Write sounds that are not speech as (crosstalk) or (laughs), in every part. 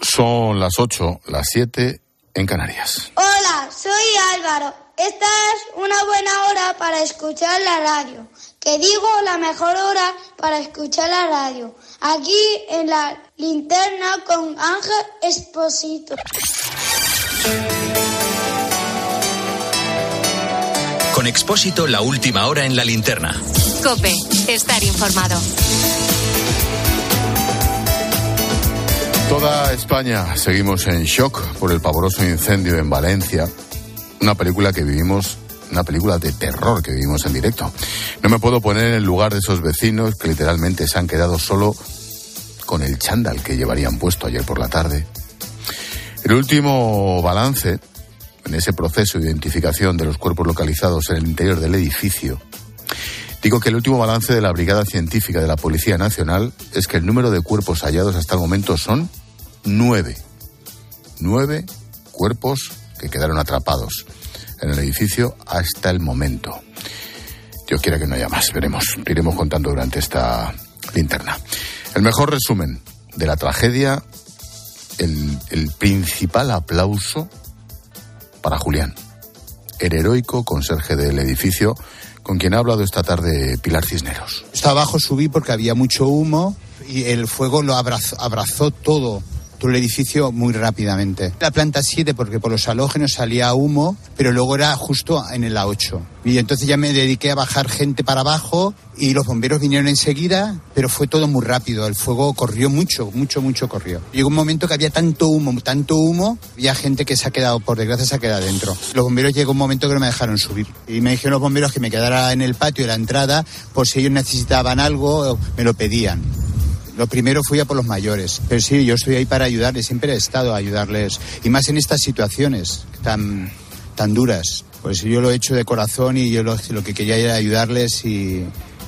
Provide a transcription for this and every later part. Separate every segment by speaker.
Speaker 1: Son las 8, las 7 en Canarias.
Speaker 2: Hola, soy Álvaro. Esta es una buena hora para escuchar la radio. Que digo la mejor hora para escuchar la radio. Aquí en la linterna con Ángel Exposito.
Speaker 3: Con Expósito, la última hora en la linterna.
Speaker 4: Cope, estar informado.
Speaker 1: Toda España seguimos en shock por el pavoroso incendio en Valencia. Una película que vivimos, una película de terror que vivimos en directo. No me puedo poner en el lugar de esos vecinos que literalmente se han quedado solo con el chándal que llevarían puesto ayer por la tarde. El último balance en ese proceso de identificación de los cuerpos localizados en el interior del edificio Digo que el último balance de la Brigada Científica de la Policía Nacional es que el número de cuerpos hallados hasta el momento son nueve. Nueve cuerpos que quedaron atrapados en el edificio hasta el momento. Dios quiera que no haya más, veremos. Iremos contando durante esta linterna. El mejor resumen de la tragedia, el, principal aplauso para Julián, el heroico conserje del edificio con quien ha hablado esta tarde Pilar Cisneros.
Speaker 5: Está abajo subí porque había mucho humo y el fuego lo abrazó todo todo el edificio muy rápidamente. La planta 7 porque por los halógenos salía humo, pero luego era justo en el A8. Y entonces ya me dediqué a bajar gente para abajo y los bomberos vinieron enseguida, pero fue todo muy rápido. El fuego corrió mucho, mucho, mucho corrió. Llegó un momento que había tanto humo, tanto humo, había gente que se ha quedado, por desgracia, se ha quedado dentro. Los bomberos llegó un momento que no me dejaron subir. Y me dijeron los bomberos que me quedara en el patio de la entrada por si ellos necesitaban algo, me lo pedían. Lo primero fui a por los mayores. Pero sí, yo estoy ahí para ayudarles, siempre he estado a ayudarles. Y más en estas situaciones tan, tan duras. Pues yo lo he hecho de corazón y yo lo, lo que quería era ayudarles y,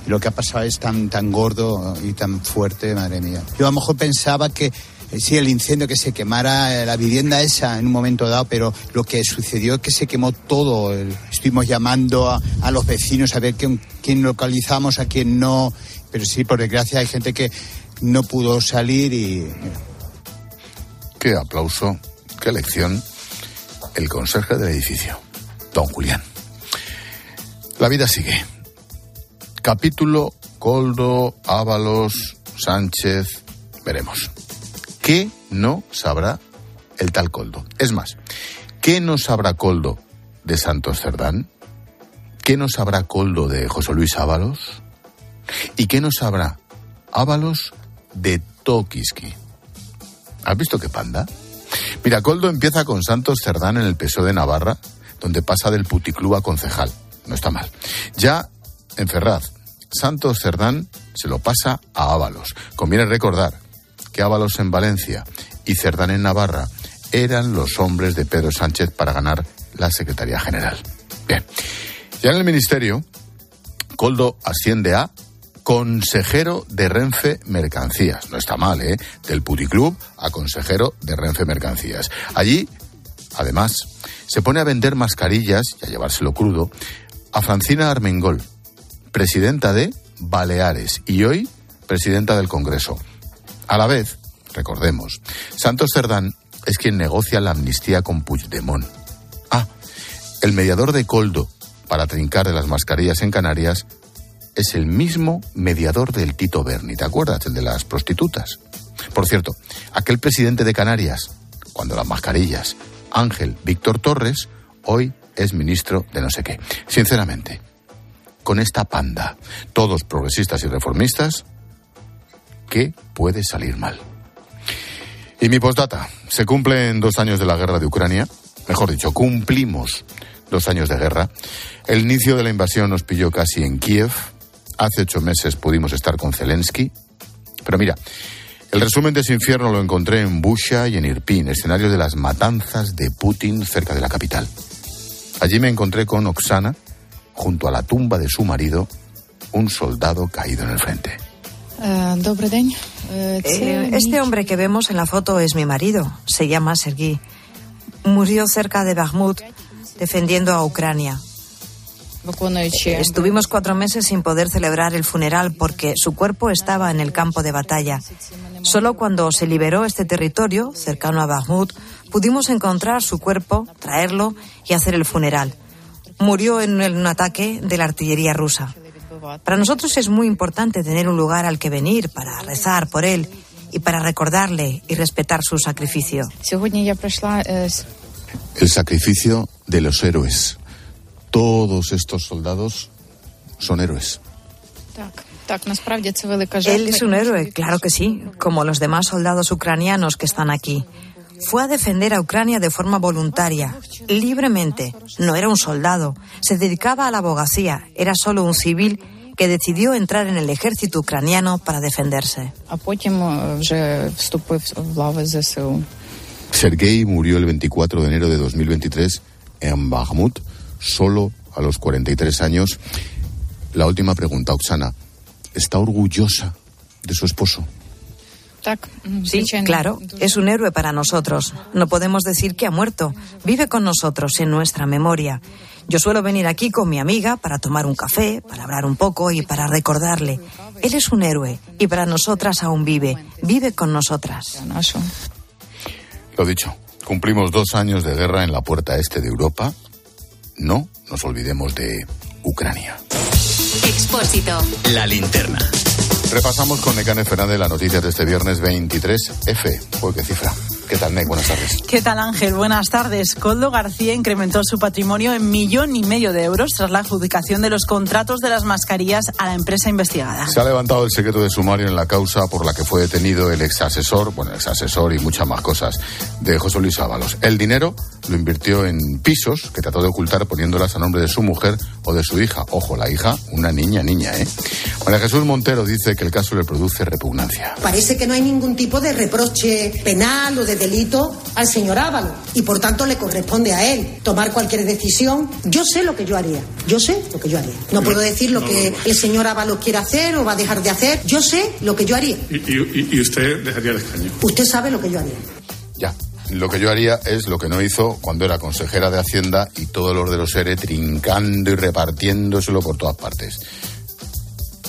Speaker 5: y lo que ha pasado es tan, tan gordo y tan fuerte, madre mía. Yo a lo mejor pensaba que eh, sí, el incendio que se quemara eh, la vivienda esa en un momento dado, pero lo que sucedió es que se quemó todo. Estuvimos llamando a, a los vecinos a ver quién, quién localizamos, a quién no. Pero sí, por desgracia hay gente que no pudo salir y
Speaker 1: Qué aplauso, qué lección. El conserje del edificio, don Julián. La vida sigue. Capítulo Coldo, Ábalos, Sánchez, veremos. ¿Qué no sabrá el tal Coldo? Es más, ¿qué no sabrá Coldo de Santos Cerdán? ¿Qué no sabrá Coldo de José Luis Ábalos? ¿Y qué no sabrá Ábalos de Tokiski? ¿Has visto qué panda? Mira, Coldo empieza con Santos Cerdán en el PSOE de Navarra, donde pasa del puticlub a concejal. No está mal. Ya en Ferraz, Santos Cerdán se lo pasa a Ábalos. Conviene recordar que Ábalos en Valencia y Cerdán en Navarra eran los hombres de Pedro Sánchez para ganar la Secretaría General. Bien. Ya en el Ministerio, Coldo asciende a consejero de Renfe Mercancías. No está mal, ¿eh? Del puticlub a consejero de Renfe Mercancías. Allí, además, se pone a vender mascarillas y a llevárselo crudo a Francina Armengol, presidenta de Baleares y hoy presidenta del Congreso. A la vez, recordemos, Santos Cerdán es quien negocia la amnistía con Puigdemont. Ah, el mediador de Coldo para trincar de las mascarillas en Canarias es el mismo mediador del Tito Berni, ¿te acuerdas? El de las prostitutas. Por cierto, aquel presidente de Canarias, cuando las mascarillas, Ángel Víctor Torres, hoy es ministro de no sé qué. Sinceramente, con esta panda, todos progresistas y reformistas, ¿qué puede salir mal? Y mi postdata, se cumplen dos años de la guerra de Ucrania, mejor dicho, cumplimos dos años de guerra. El inicio de la invasión nos pilló casi en Kiev. Hace ocho meses pudimos estar con Zelensky. Pero mira, el resumen de ese infierno lo encontré en Busha y en Irpin, escenario de las matanzas de Putin cerca de la capital. Allí me encontré con Oksana, junto a la tumba de su marido, un soldado caído en el frente.
Speaker 6: Eh,
Speaker 7: eh
Speaker 6: este hombre que vemos en la foto es mi marido. Se llama Sergi. Murió cerca de Bakhmut defendiendo a Ucrania. Estuvimos cuatro meses sin poder celebrar el funeral porque su cuerpo estaba en el campo de batalla. Solo cuando se liberó este territorio, cercano a Bakhmut, pudimos encontrar su cuerpo, traerlo y hacer el funeral. Murió en un ataque de la artillería rusa. Para nosotros es muy importante tener un lugar al que venir para rezar por él y para recordarle y respetar su sacrificio.
Speaker 1: El sacrificio de los héroes. Todos estos soldados son héroes.
Speaker 6: Él es un héroe, claro que sí, como los demás soldados ucranianos que están aquí. Fue a defender a Ucrania de forma voluntaria, libremente. No era un soldado, se dedicaba a la abogacía, era solo un civil que decidió entrar en el ejército ucraniano para defenderse.
Speaker 1: Sergei murió el 24 de enero de 2023 en Bakhmut, solo a los 43 años. La última pregunta, Oksana. ¿Está orgullosa de su esposo?
Speaker 6: Sí, claro, es un héroe para nosotros. No podemos decir que ha muerto. Vive con nosotros en nuestra memoria. Yo suelo venir aquí con mi amiga para tomar un café, para hablar un poco y para recordarle. Él es un héroe y para nosotras aún vive. Vive con nosotras.
Speaker 1: Lo dicho, cumplimos dos años de guerra en la puerta este de Europa. No nos olvidemos de Ucrania.
Speaker 3: Expósito. La linterna.
Speaker 1: Repasamos con Necane Fernández la noticia de este viernes 23F. Uy, qué cifra. ¿Qué tal, Ney? Buenas tardes.
Speaker 8: ¿Qué tal, Ángel? Buenas tardes. Coldo García incrementó su patrimonio en millón y medio de euros tras la adjudicación de los contratos de las mascarillas a la empresa investigada.
Speaker 1: Se ha levantado el secreto de sumario en la causa por la que fue detenido el ex asesor, bueno, ex asesor y muchas más cosas de José Luis Ábalos. El dinero lo invirtió en pisos que trató de ocultar poniéndolas a nombre de su mujer o de su hija. Ojo, la hija, una niña, niña, ¿eh? María Jesús Montero dice que el caso le produce repugnancia.
Speaker 9: Parece que no hay ningún tipo de reproche penal o de delito al señor Ávalo y por tanto le corresponde a él tomar cualquier decisión. Yo sé lo que yo haría, yo sé lo que yo haría. No puedo decir lo que el señor Ávalo quiere hacer o va a dejar de hacer. Yo sé lo que yo haría.
Speaker 10: ¿Y, y- y usted dejaría el escaño?
Speaker 9: Usted sabe lo que yo haría.
Speaker 1: Ya. Lo que yo haría es lo que no hizo cuando era consejera de Hacienda y todos los de los ERE trincando y repartiéndoselo por todas partes.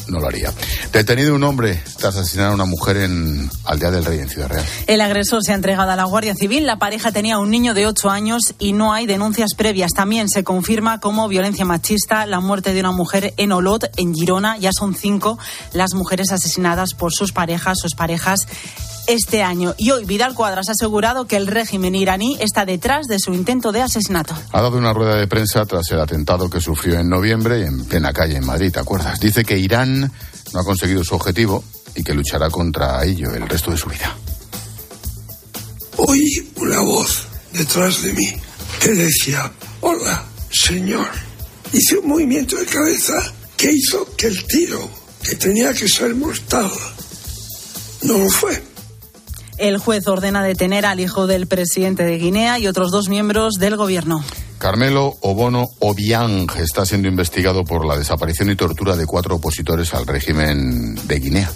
Speaker 1: No lo haría. Detenido un hombre tras asesinar a una mujer en Aldea del Rey, en Ciudad Real.
Speaker 8: El agresor se ha entregado a la Guardia Civil. La pareja tenía un niño de 8 años y no hay denuncias previas. También se confirma como violencia machista la muerte de una mujer en Olot, en Girona. Ya son cinco las mujeres asesinadas por sus parejas, sus parejas este año. Y hoy Vidal Cuadras ha asegurado que el régimen iraní está detrás de su intento de asesinato.
Speaker 1: Ha dado una rueda de prensa tras el atentado que sufrió en noviembre en plena calle en Madrid, ¿te acuerdas? Dice que Irán no ha conseguido su objetivo y que luchará contra ello el resto de su vida.
Speaker 11: Oí una voz detrás de mí que decía, hola, señor. Hice un movimiento de cabeza que hizo que el tiro, que tenía que ser mortal, no lo fue.
Speaker 8: El juez ordena detener al hijo del presidente de Guinea y otros dos miembros del gobierno.
Speaker 1: Carmelo Obono Obiang está siendo investigado por la desaparición y tortura de cuatro opositores al régimen de Guinea.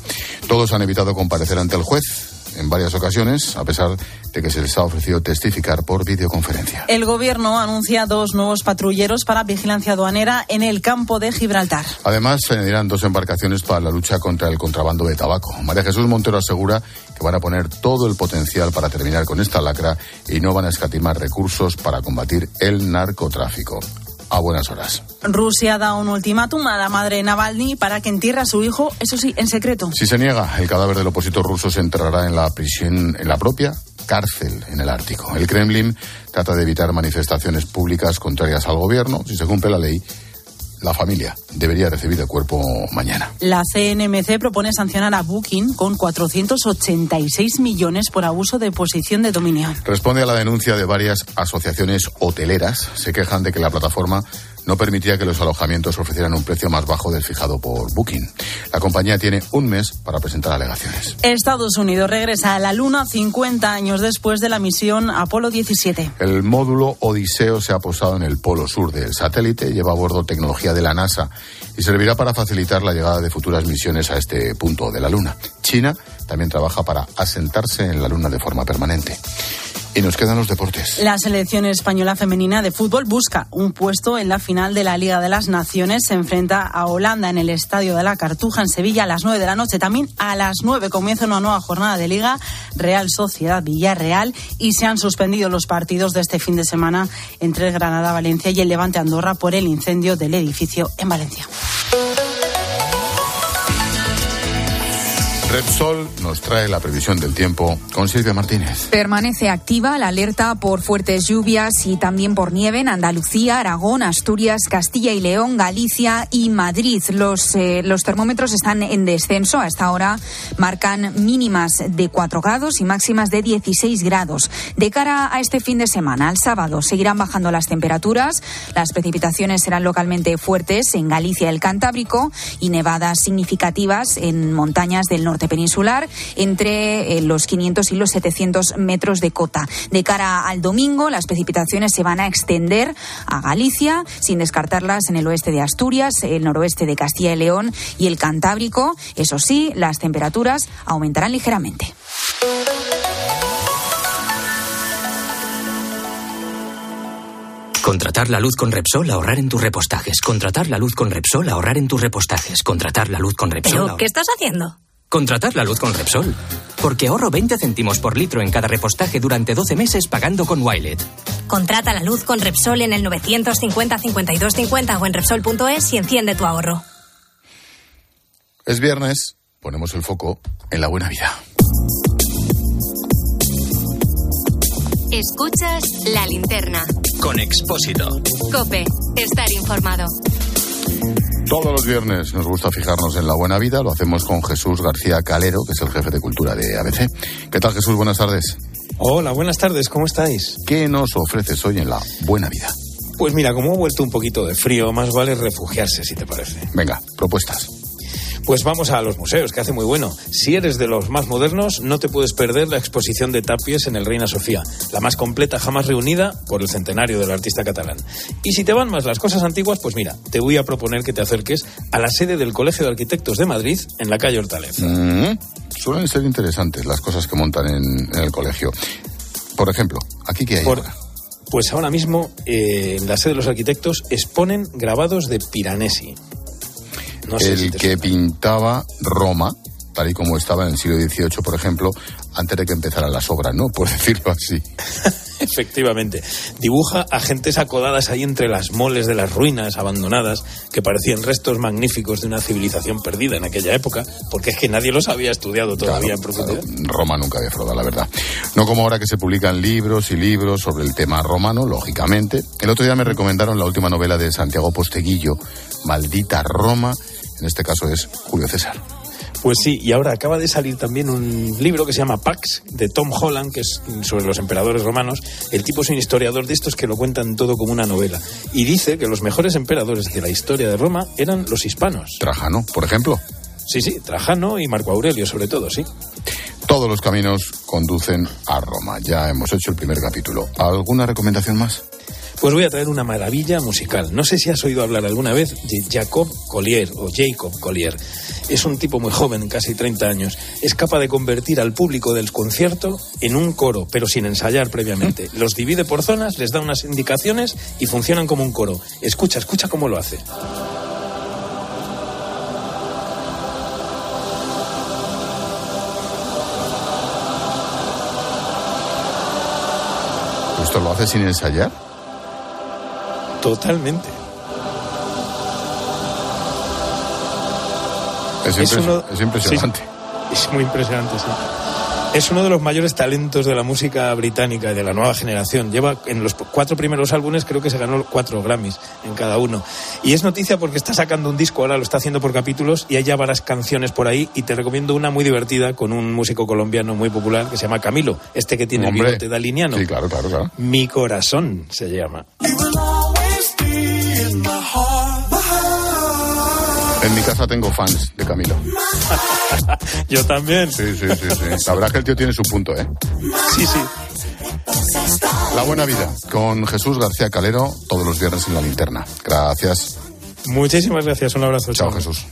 Speaker 1: Todos han evitado comparecer ante el juez en varias ocasiones, a pesar de que se les ha ofrecido testificar por videoconferencia.
Speaker 8: El gobierno anuncia dos nuevos patrulleros para vigilancia aduanera en el campo de Gibraltar.
Speaker 1: Además, se añadirán dos embarcaciones para la lucha contra el contrabando de tabaco. María Jesús Montero asegura que van a poner todo el potencial para terminar con esta lacra y no van a escatimar recursos para combatir el narcotráfico. A buenas horas.
Speaker 8: Rusia da un ultimátum a la madre Navalny para que entierre a su hijo, eso sí, en secreto.
Speaker 1: Si se niega, el cadáver del opositor ruso se enterrará en la prisión, en la propia cárcel en el Ártico. El Kremlin trata de evitar manifestaciones públicas contrarias al gobierno. Si se cumple la ley, la familia debería recibir el cuerpo mañana.
Speaker 8: La CNMC propone sancionar a Booking con 486 millones por abuso de posición de dominio.
Speaker 1: Responde a la denuncia de varias asociaciones hoteleras. Se quejan de que la plataforma no permitía que los alojamientos ofrecieran un precio más bajo del fijado por Booking. La compañía tiene un mes para presentar alegaciones.
Speaker 8: Estados Unidos regresa a la Luna 50 años después de la misión Apolo 17.
Speaker 1: El módulo Odiseo se ha posado en el polo sur del satélite, lleva a bordo tecnología de la NASA y servirá para facilitar la llegada de futuras misiones a este punto de la Luna. China también trabaja para asentarse en la Luna de forma permanente. Y nos quedan los deportes.
Speaker 8: La selección española femenina de fútbol busca un puesto en la final de la Liga de las Naciones. Se enfrenta a Holanda en el Estadio de la Cartuja en Sevilla a las 9 de la noche. También a las 9 comienza una nueva jornada de Liga Real Sociedad Villarreal y se han suspendido los partidos de este fin de semana entre Granada Valencia y el Levante Andorra por el incendio del edificio en Valencia.
Speaker 1: Repsol nos trae la previsión del tiempo con Silvia Martínez.
Speaker 12: Permanece activa la alerta por fuertes lluvias y también por nieve en Andalucía, Aragón, Asturias, Castilla y León, Galicia y Madrid. Los, eh, los termómetros están en descenso. A esta hora marcan mínimas de 4 grados y máximas de 16 grados. De cara a este fin de semana, al sábado, seguirán bajando las temperaturas. Las precipitaciones serán localmente fuertes en Galicia y el Cantábrico y nevadas significativas en montañas del norte peninsular entre eh, los 500 y los 700 metros de cota. De cara al domingo, las precipitaciones se van a extender a Galicia, sin descartarlas en el oeste de Asturias, el noroeste de Castilla y León y el Cantábrico. Eso sí, las temperaturas aumentarán ligeramente.
Speaker 3: Contratar la luz con Repsol, ahorrar en tus repostajes. Contratar la luz con Repsol, ahorrar en tus repostajes. Contratar la luz con Repsol.
Speaker 4: ¿Pero
Speaker 3: ahor-
Speaker 4: qué estás haciendo?
Speaker 3: Contratar la luz con Repsol. Porque ahorro 20 céntimos por litro en cada repostaje durante 12 meses pagando con Wilet.
Speaker 4: Contrata la luz con Repsol en el 950 52 50 o en Repsol.es y enciende tu ahorro.
Speaker 1: Es viernes, ponemos el foco en la buena vida.
Speaker 4: Escuchas la linterna.
Speaker 3: Con Expósito.
Speaker 4: Cope, estar informado.
Speaker 1: Todos los viernes nos gusta fijarnos en la buena vida, lo hacemos con Jesús García Calero, que es el jefe de cultura de ABC. ¿Qué tal Jesús? Buenas tardes.
Speaker 13: Hola, buenas tardes, ¿cómo estáis?
Speaker 1: ¿Qué nos ofreces hoy en la buena vida?
Speaker 13: Pues mira, como ha vuelto un poquito de frío, más vale refugiarse, si te parece.
Speaker 1: Venga, propuestas.
Speaker 13: Pues vamos a los museos, que hace muy bueno. Si eres de los más modernos, no te puedes perder la exposición de Tapies en el Reina Sofía, la más completa jamás reunida por el centenario del artista catalán. Y si te van más las cosas antiguas, pues mira, te voy a proponer que te acerques a la sede del Colegio de Arquitectos de Madrid, en la calle Hortaleza.
Speaker 1: Mm, suelen ser interesantes las cosas que montan en, en el colegio. Por ejemplo, ¿aquí qué hay?
Speaker 13: Por-
Speaker 1: ahora?
Speaker 13: Pues ahora mismo, eh, en la sede de los arquitectos exponen grabados de Piranesi. No sé
Speaker 1: el
Speaker 13: si
Speaker 1: que pintaba Roma, tal y como estaba en el siglo XVIII, por ejemplo, antes de que empezaran las obras, ¿no? Por (laughs) decirlo así. (laughs)
Speaker 13: Efectivamente. Dibuja a gentes acodadas ahí entre las moles de las ruinas abandonadas, que parecían restos magníficos de una civilización perdida en aquella época, porque es que nadie los había estudiado todavía en profundidad.
Speaker 1: Roma nunca defrauda, la verdad. No como ahora que se publican libros y libros sobre el tema romano, lógicamente. El otro día me recomendaron la última novela de Santiago Posteguillo, Maldita Roma. En este caso es Julio César.
Speaker 13: Pues sí, y ahora acaba de salir también un libro que se llama Pax, de Tom Holland, que es sobre los emperadores romanos. El tipo es un historiador de estos que lo cuentan todo como una novela. Y dice que los mejores emperadores de la historia de Roma eran los hispanos.
Speaker 1: Trajano, por ejemplo.
Speaker 13: Sí, sí, Trajano y Marco Aurelio, sobre todo, sí.
Speaker 1: Todos los caminos conducen a Roma. Ya hemos hecho el primer capítulo. ¿Alguna recomendación más?
Speaker 13: Pues voy a traer una maravilla musical. No sé si has oído hablar alguna vez de Jacob Collier o Jacob Collier. Es un tipo muy joven, casi 30 años. Es capaz de convertir al público del concierto en un coro, pero sin ensayar previamente. (laughs) Los divide por zonas, les da unas indicaciones y funcionan como un coro. Escucha, escucha cómo lo hace.
Speaker 1: ¿Esto lo hace sin ensayar?
Speaker 13: Totalmente.
Speaker 1: Es,
Speaker 13: Es
Speaker 1: impres-
Speaker 13: uno-
Speaker 1: es impresionante.
Speaker 13: Es muy impresionante, sí. Es uno de los mayores talentos de la música británica y de la nueva generación. Lleva en los cuatro primeros álbumes, creo que se ganó cuatro Grammys en cada uno. Y es noticia porque está sacando un disco, ahora lo está haciendo por capítulos y hay ya varias canciones por ahí. Y te recomiendo una muy divertida con un músico colombiano muy popular que se llama Camilo, este que tiene el
Speaker 1: Hombre.
Speaker 13: bigote daliniano.
Speaker 1: Sí, claro, claro, claro.
Speaker 13: Mi corazón se llama.
Speaker 1: En mi casa tengo fans de Camilo. (laughs)
Speaker 13: Yo también.
Speaker 1: Sí, sí, sí, sí. La verdad que el tío tiene su punto, ¿eh?
Speaker 13: Sí, sí.
Speaker 1: La buena vida con Jesús García Calero todos los viernes en la linterna. Gracias.
Speaker 13: Muchísimas gracias. Un abrazo.
Speaker 1: Chao, Jesús.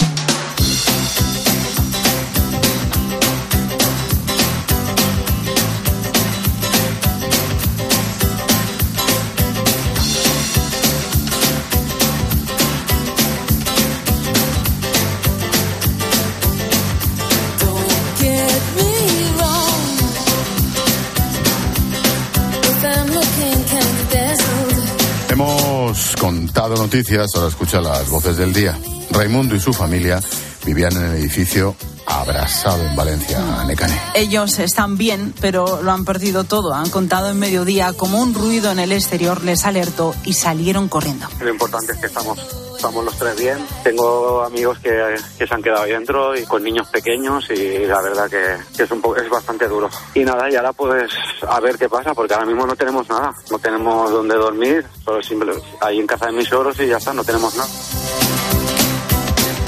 Speaker 1: Contado noticias, ahora escucha las voces del día. Raimundo y su familia vivían en el edificio abrasado en Valencia, Necane.
Speaker 8: Ellos están bien, pero lo han perdido todo. Han contado en mediodía como un ruido en el exterior les alertó y salieron corriendo.
Speaker 14: Lo importante es que estamos, estamos los tres bien. Tengo amigos que, que se han quedado ahí dentro y con niños pequeños y la verdad que, es, un poco, es bastante duro. Y nada, y ahora pues a ver qué pasa, porque ahora mismo no tenemos nada. No tenemos dónde dormir, solo simple, ahí en casa de mis suegros y ya está, no tenemos nada.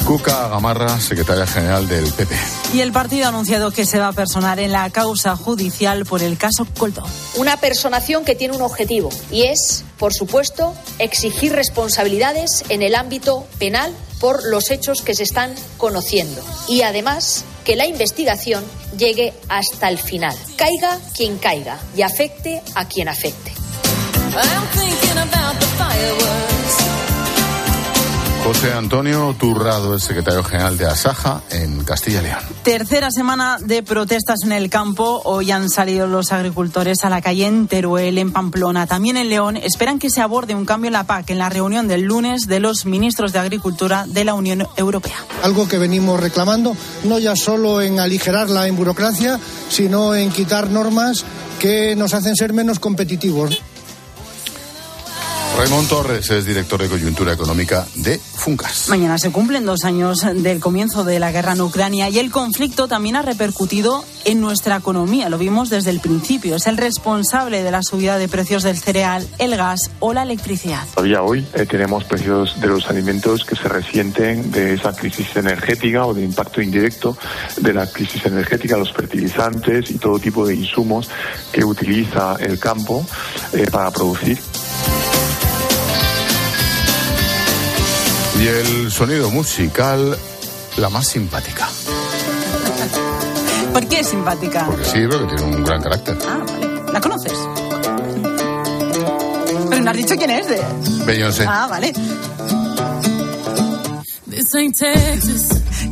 Speaker 1: Cuca Gamarra, secretaria general del PP.
Speaker 8: Y el partido ha anunciado que se va a personar en la causa judicial por el caso Coldo.
Speaker 15: Una personación que tiene un objetivo y es, por supuesto, exigir responsabilidades en el ámbito penal por los hechos que se están conociendo. Y además, que la investigación llegue hasta el final. Caiga quien caiga y afecte a quien afecte.
Speaker 1: José Antonio Turrado, el secretario general de Asaja en Castilla y León.
Speaker 8: Tercera semana de protestas en el campo. Hoy han salido los agricultores a la calle en Teruel, en Pamplona, también en León. Esperan que se aborde un cambio en la PAC en la reunión del lunes de los ministros de Agricultura de la Unión Europea.
Speaker 16: Algo que venimos reclamando, no ya solo en aligerarla en burocracia, sino en quitar normas que nos hacen ser menos competitivos.
Speaker 1: Raymond Torres es director de coyuntura económica de Funcas.
Speaker 8: Mañana se cumplen dos años del comienzo de la guerra en Ucrania y el conflicto también ha repercutido en nuestra economía. Lo vimos desde el principio. Es el responsable de la subida de precios del cereal, el gas o la electricidad.
Speaker 17: Todavía hoy eh, tenemos precios de los alimentos que se resienten de esa crisis energética o del impacto indirecto de la crisis energética, los fertilizantes y todo tipo de insumos que utiliza el campo eh, para producir.
Speaker 1: Y el sonido musical, la más simpática.
Speaker 8: ¿Por qué es simpática?
Speaker 1: Porque sí, porque tiene un gran carácter.
Speaker 8: Ah, vale. ¿La conoces? Pero no has dicho quién es de.
Speaker 1: Beyoncé.
Speaker 8: Ah, vale.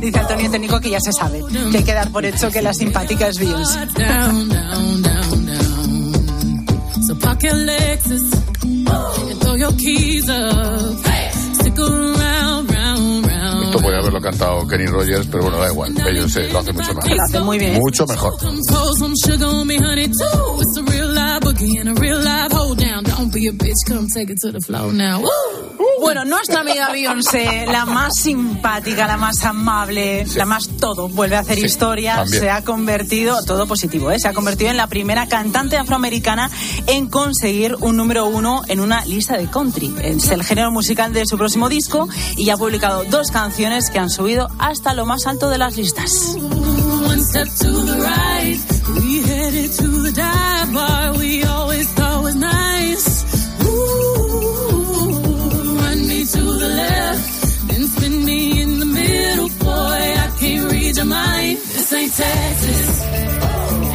Speaker 8: Dice Antonio Técnico que ya se sabe, que hay que dar por hecho que la simpática es Beyoncé.
Speaker 1: Podría haberlo cantado Kenny Rogers, pero bueno, da igual. Beyoncé lo hace mucho mejor.
Speaker 8: Lo hace muy bien.
Speaker 1: Mucho mejor.
Speaker 8: Bueno, nuestra amiga Beyoncé, la más simpática, la más amable, la más todo, vuelve a hacer historia,
Speaker 1: también.
Speaker 8: se ha convertido, todo positivo, ¿eh? se ha convertido en la primera cantante afroamericana en conseguir un número uno en una lista de country. Es el género musical de su próximo disco y ha publicado dos canciones que han subido hasta lo más alto de las listas.
Speaker 18: One step to the right, we headed to the dive bar we always mind. This ain't Texas,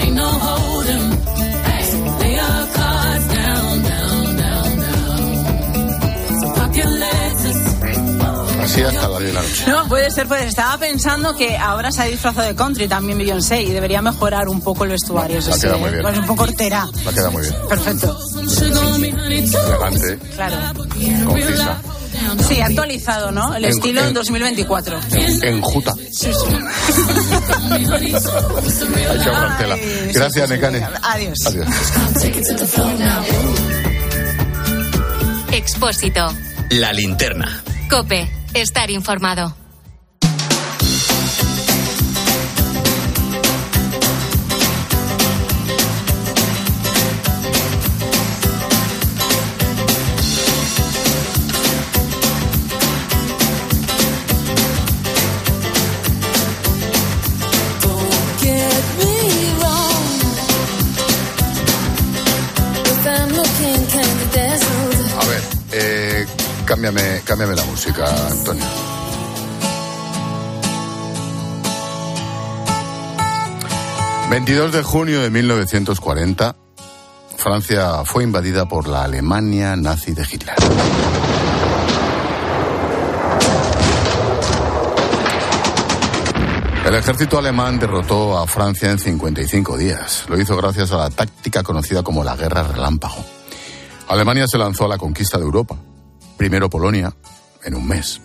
Speaker 18: ain't no hold'em. Hey, lay your cards down, down, down, down. So park your Lexus.
Speaker 1: Así hasta 10 de la noche.
Speaker 8: No, puede ser, puede ser. Estaba pensando que ahora se ha disfrazado de country también Beyoncé y debería mejorar un poco el vestuario.
Speaker 1: No, la
Speaker 8: sí,
Speaker 1: queda muy bien.
Speaker 8: Pues un poco hortera.
Speaker 1: La queda muy bien.
Speaker 8: Perfecto.
Speaker 1: Elegante,
Speaker 8: Claro.
Speaker 1: concisa.
Speaker 8: Sí, actualizado, ¿no? El
Speaker 1: En-
Speaker 8: estilo en
Speaker 1: en-
Speaker 8: 2024.
Speaker 1: En, enjuta.
Speaker 8: Sí, sí. Ay,
Speaker 1: Gracias,
Speaker 8: sí, sí.
Speaker 1: Necane.
Speaker 8: Adiós.
Speaker 1: Adiós.
Speaker 19: Expósito.
Speaker 3: La linterna.
Speaker 19: Cope. Estar informado.
Speaker 1: Cámbiame, la música, Antonio. ...22 de junio de 1940... ...Francia fue invadida por la Alemania nazi de Hitler. El ejército alemán derrotó a Francia en 55 días. Lo hizo gracias a la táctica conocida como la Guerra Relámpago. Alemania se lanzó a la conquista de Europa, Primero Polonia, en un mes.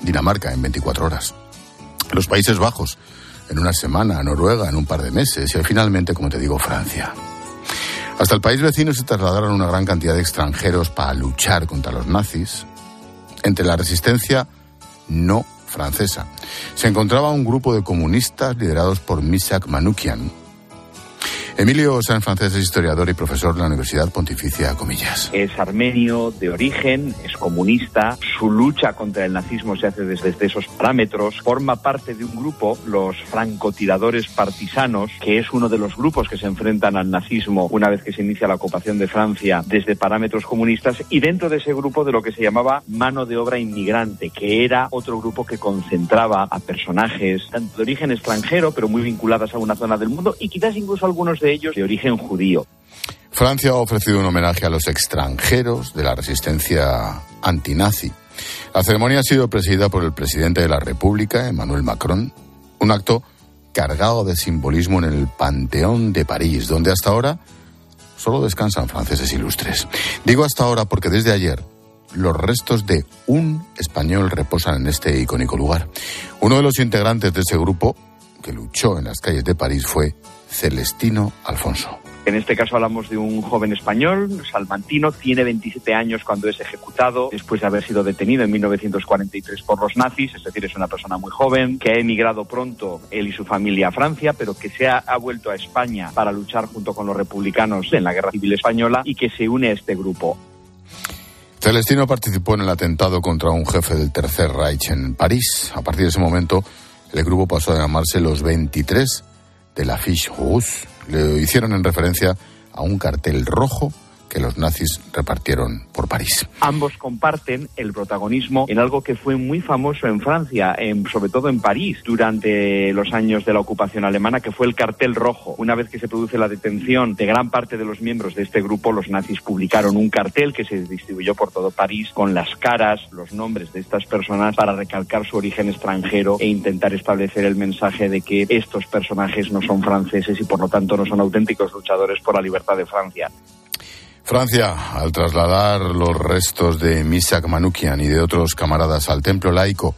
Speaker 1: Dinamarca, en 24 horas. Los Países Bajos, en una semana. Noruega, en un par de meses. Y finalmente, como te digo, Francia. Hasta el país vecino se trasladaron una gran cantidad de extranjeros para luchar contra los nazis. Entre la resistencia no francesa se encontraba un grupo de comunistas liderados por Misak Manoukian. Emilio San Francés es historiador y profesor de la Universidad Pontificia Comillas.
Speaker 20: Es armenio de origen, es comunista, su lucha contra el nazismo se hace desde, desde esos parámetros, forma parte de un grupo, los francotiradores partisanos, que es uno de los grupos que se enfrentan al nazismo una vez que se inicia la ocupación de Francia desde parámetros comunistas, y dentro de ese grupo de lo que se llamaba mano de obra inmigrante, que era otro grupo que concentraba a personajes tanto de origen extranjero, pero muy vinculadas a una zona del mundo, y quizás incluso algunos de ellos de origen judío.
Speaker 1: Francia ha ofrecido un homenaje a los extranjeros de la resistencia antinazi. La ceremonia ha sido presidida por el presidente de la República, Emmanuel Macron, un acto cargado de simbolismo en el Panteón de París, donde hasta ahora solo descansan franceses ilustres. Digo hasta ahora porque desde ayer los restos de un español reposan en este icónico lugar. Uno de los integrantes de ese grupo que luchó en las calles de París fue Celestino Alfonso.
Speaker 20: En este caso hablamos de un joven español, salmantino, tiene 27 años cuando es ejecutado después de haber sido detenido en 1943 por los nazis, es decir, es una persona muy joven que ha emigrado pronto él y su familia a Francia, pero que se ha, ha vuelto a España para luchar junto con los republicanos en la Guerra Civil Española y que se une a este grupo.
Speaker 1: Celestino participó en el atentado contra un jefe del Tercer Reich en París. A partir de ese momento, el grupo pasó a llamarse los 23 de la Fiche Rouge. Le hicieron en referencia a un cartel rojo que los nazis repartieron por París.
Speaker 20: Ambos comparten el protagonismo en algo que fue muy famoso en Francia, sobre todo en París, durante los años de la ocupación alemana, que fue el cartel rojo. Una vez que se produce la detención de gran parte de los miembros de este grupo, los nazis publicaron un cartel que se distribuyó por todo París con las caras, los nombres de estas personas para recalcar su origen extranjero e intentar establecer el mensaje de que estos personajes no son franceses y por lo tanto no son auténticos luchadores por la libertad de Francia.
Speaker 1: Francia, al trasladar los restos de Misak Manoukian y de otros camaradas al templo laico,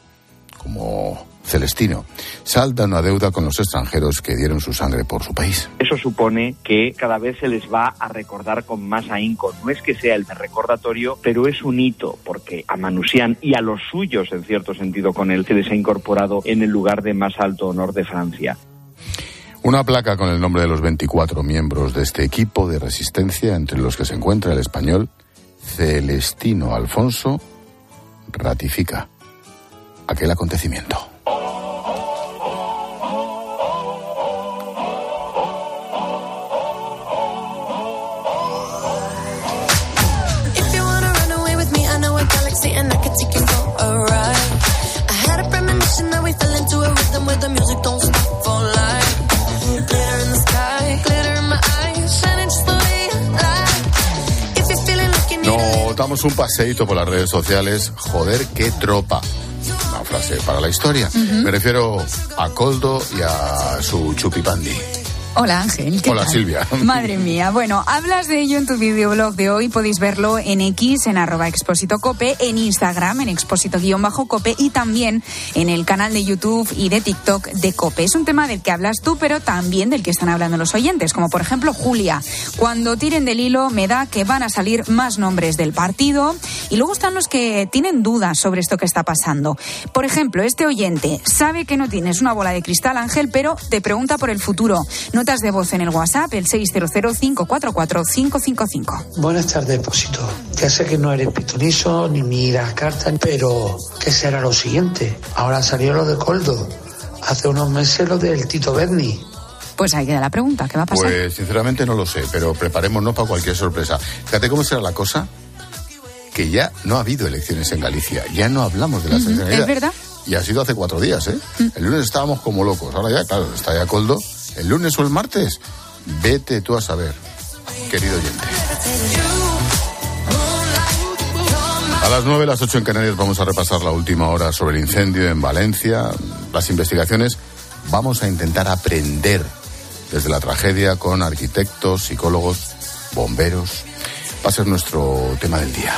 Speaker 1: como Celestino, salda una deuda con los extranjeros que dieron su sangre por su país.
Speaker 20: Eso supone que cada vez se les va a recordar con más ahínco. No es que sea el recordatorio, pero es un hito, porque a Manouchian y a los suyos, en cierto sentido, con él, se les ha incorporado en el lugar de más alto honor de Francia.
Speaker 1: Una placa con el nombre de los 24 miembros de este equipo de resistencia, entre los que se encuentra el español Celestino Alfonso, ratifica aquel acontecimiento. Damos un paseíto por las redes sociales. Joder, qué tropa. Una frase para la historia. Me refiero a Coldo y a su chupipandi.
Speaker 12: Hola Ángel. ¿qué
Speaker 1: Hola
Speaker 12: tal?
Speaker 1: Silvia. (laughs)
Speaker 12: Madre mía. Bueno, hablas de ello en tu videoblog de hoy. Podéis verlo en X, en arroba expósito cope, en Instagram, en expósito-cope y también en el canal de YouTube y de TikTok de Cope. Es un tema del que hablas tú, pero también del que están hablando los oyentes, como por ejemplo Julia. Cuando tiren del hilo me da que van a salir más nombres del partido y luego están los que tienen dudas sobre esto que está pasando. Por ejemplo, este oyente sabe que no tienes una bola de cristal, Ángel, pero te pregunta por el futuro. Notas de voz en el WhatsApp, el 600-544-555.
Speaker 21: Buenas tardes, Depósito. Ya sé que no eres pitonizo ni miras cartas, pero ¿qué será lo siguiente? Ahora salió lo de Coldo. Hace unos meses lo del Tito Berni.
Speaker 12: Pues ahí queda la pregunta, ¿qué va a pasar?
Speaker 1: Pues sinceramente no lo sé, pero preparémonos para cualquier sorpresa. Fíjate cómo será la cosa, que ya no ha habido elecciones en Galicia, ya no hablamos de las
Speaker 12: Ujú,
Speaker 1: elecciones.
Speaker 12: ¿Es verdad?
Speaker 1: Y ha sido hace cuatro días, ¿eh? El lunes estábamos como locos, ahora ya, claro, está ya Coldo. El lunes o el martes, vete tú a saber, querido oyente. A las nueve, las ocho en Canarias vamos a repasar la última hora sobre el incendio en Valencia, las investigaciones. Vamos a intentar aprender desde la tragedia con arquitectos, psicólogos, bomberos. Va a ser nuestro tema del día.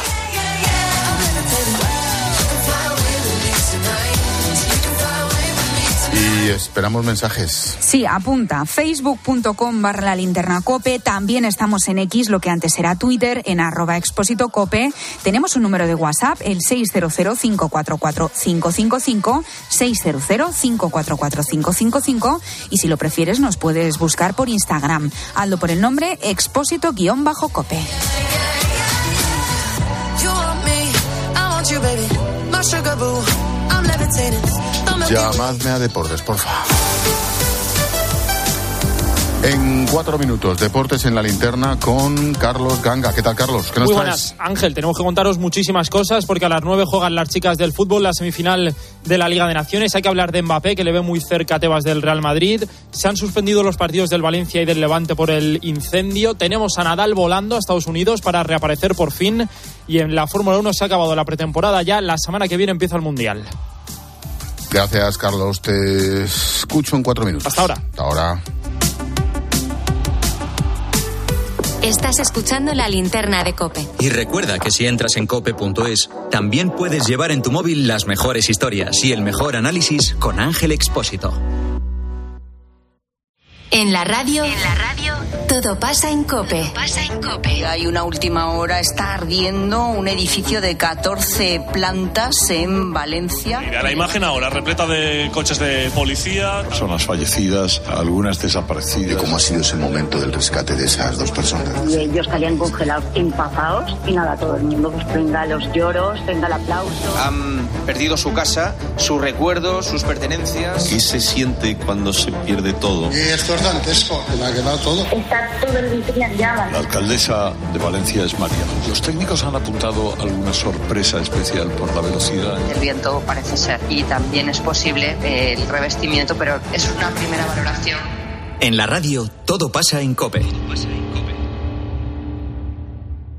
Speaker 1: Y esperamos mensajes.
Speaker 12: Sí, apunta. Facebook.com barra la linterna cope. También estamos en X, lo que antes era Twitter, en arroba expósito cope. Tenemos un número de WhatsApp, el 600-544-555, 600-544-555. Y si lo prefieres, nos puedes buscar por Instagram. Hazlo por el nombre expósito-cope.
Speaker 18: You want me, I want you, baby. My sugar boo, I'm levitating.
Speaker 1: Llamadme a Deportes, por favor. En cuatro minutos, Deportes en la linterna con Carlos Ganga. ¿Qué tal, Carlos? ¿Qué nos
Speaker 22: Muy
Speaker 1: traes?
Speaker 22: buenas, Ángel. Tenemos que contaros muchísimas cosas porque a las 9 juegan las chicas del fútbol la semifinal de la Liga de Naciones. Hay que hablar de Mbappé, que le ve muy cerca a Tebas del Real Madrid. Se han suspendido los partidos del Valencia y del Levante por el incendio. Tenemos a Nadal volando a Estados Unidos para reaparecer por fin. Y en la Fórmula 1 se ha acabado la pretemporada ya. La semana que viene empieza el Mundial.
Speaker 1: Gracias, Carlos. Te escucho en cuatro minutos.
Speaker 22: Hasta ahora.
Speaker 1: Hasta ahora.
Speaker 19: Estás escuchando la linterna de Cope.
Speaker 3: Y recuerda que si entras en cope.es, también puedes llevar en tu móvil las mejores historias y el mejor análisis con Ángel Expósito.
Speaker 19: En la radio. En la radio. Todo pasa en Cope.
Speaker 23: pasa en COPE. Hay una última hora, está ardiendo un edificio de 14 plantas en Valencia.
Speaker 10: Mira la imagen ahora, repleta de coches de policía.
Speaker 24: Personas fallecidas, algunas desaparecidas.
Speaker 25: ¿Cómo ha sido ese momento del rescate de esas dos personas?
Speaker 26: Y ellos estarían congelados, empapados, y nada, todo el mundo pues venga los lloros, venga el aplauso.
Speaker 27: Han perdido su casa, sus recuerdos, sus pertenencias.
Speaker 24: ¿Qué se siente cuando se pierde todo?
Speaker 28: Y esto es dantesco, que me ha quedado todo.
Speaker 26: Está todo el día en llamas.
Speaker 24: La alcaldesa de Valencia es María. Los técnicos han apuntado alguna sorpresa especial por la velocidad.
Speaker 23: El viento parece ser. Y también es posible el revestimiento, pero es una primera valoración.
Speaker 3: En la radio, todo pasa en cope.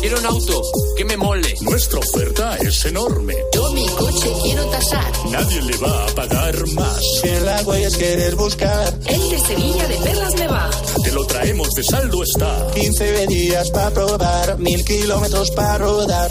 Speaker 29: Quiero un auto que me mole.
Speaker 10: Nuestra oferta es enorme.
Speaker 29: Yo mi coche quiero tasar.
Speaker 10: Nadie le va a pagar más.
Speaker 29: Si en la huellas quieres buscar. El de Sevilla de Perlas me va.
Speaker 10: Te lo traemos de saldo está.
Speaker 29: 15 días para probar, mil kilómetros para rodar.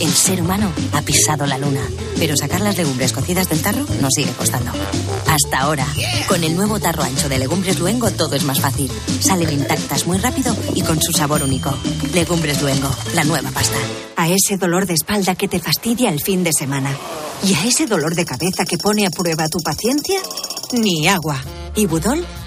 Speaker 30: El ser humano ha pisado la luna, pero sacar las legumbres cocidas del tarro nos sigue costando. Hasta ahora, con el nuevo tarro ancho de Legumbres Luengo todo es más fácil. Salen intactas muy rápido y con su sabor único. Legumbres Luengo, la nueva pasta. A ese dolor de espalda que te fastidia el fin de semana. Y a ese dolor de cabeza que pone a prueba tu paciencia, ni agua. Ibudol